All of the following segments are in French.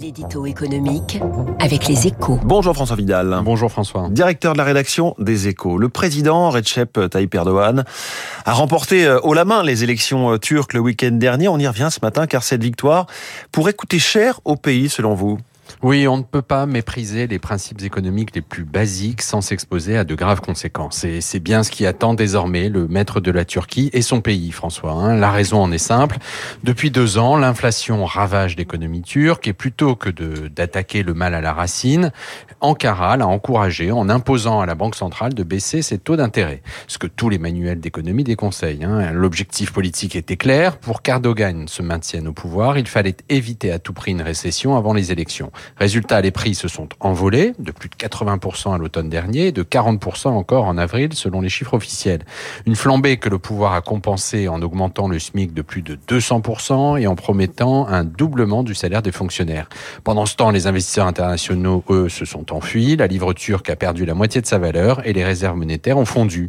L'édito économique avec les échos. Bonjour François Vidal. Bonjour François. Directeur de la rédaction des échos. Le président Recep Tayyip Erdogan a remporté euh, haut la main les élections euh, turques le week-end dernier. On y revient ce matin car cette victoire pourrait coûter cher au pays selon vous? Oui, on ne peut pas mépriser les principes économiques les plus basiques sans s'exposer à de graves conséquences. Et c'est bien ce qui attend désormais le maître de la Turquie et son pays, François. Hein. La raison en est simple. Depuis deux ans, l'inflation ravage l'économie turque et plutôt que d'attaquer le mal à la racine, Ankara l'a encouragé en imposant à la Banque centrale de baisser ses taux d'intérêt. Ce que tous les manuels d'économie déconseillent. Hein. L'objectif politique était clair. Pour qu'Erdogan se maintienne au pouvoir, il fallait éviter à tout prix une récession avant les élections. Résultat, les prix se sont envolés de plus de 80% à l'automne dernier, de 40% encore en avril selon les chiffres officiels. Une flambée que le pouvoir a compensée en augmentant le SMIC de plus de 200% et en promettant un doublement du salaire des fonctionnaires. Pendant ce temps, les investisseurs internationaux, eux, se sont enfuis, la livre turque a perdu la moitié de sa valeur et les réserves monétaires ont fondu.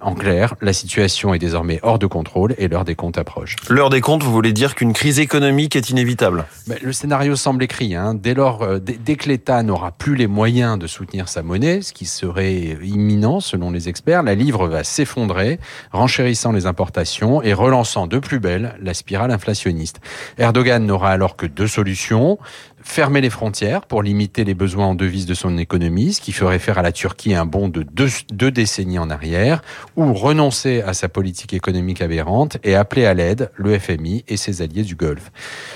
En clair, la situation est désormais hors de contrôle et l'heure des comptes approche. L'heure des comptes, vous voulez dire qu'une crise économique est inévitable? Le scénario semble écrit. Hein. Dès lors, euh, dès que l'État n'aura plus les moyens de soutenir sa monnaie, ce qui serait imminent selon les experts, la livre va s'effondrer, renchérissant les importations et relançant de plus belle la spirale inflationniste. Erdogan n'aura alors que deux solutions fermer les frontières pour limiter les besoins en devises de son économie, ce qui ferait faire à la Turquie un bond de deux, décennies en arrière, ou renoncer à sa politique économique aberrante et appeler à l'aide le FMI et ses alliés du Golfe.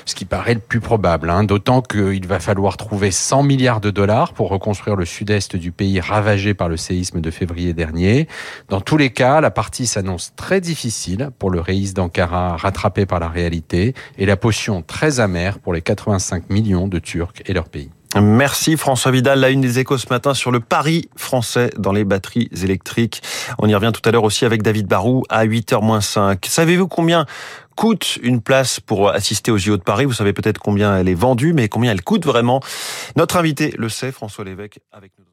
Ce qui paraît le plus probable, hein, d'autant qu'il va falloir trouver 100 milliards de dollars pour reconstruire le sud-est du pays ravagé par le séisme de février dernier. Dans tous les cas, la partie s'annonce très difficile pour le reis d'Ankara rattrapé par la réalité et la potion très amère pour les 85 millions de Turcs et leur pays. Merci François Vidal. La une des échos ce matin sur le pari français dans les batteries électriques. On y revient tout à l'heure aussi avec David Barou à 8h-5. Savez-vous combien coûte une place pour assister aux JO de Paris? Vous savez peut-être combien elle est vendue, mais combien elle coûte vraiment? Notre invité le sait, François Lévesque, avec nous.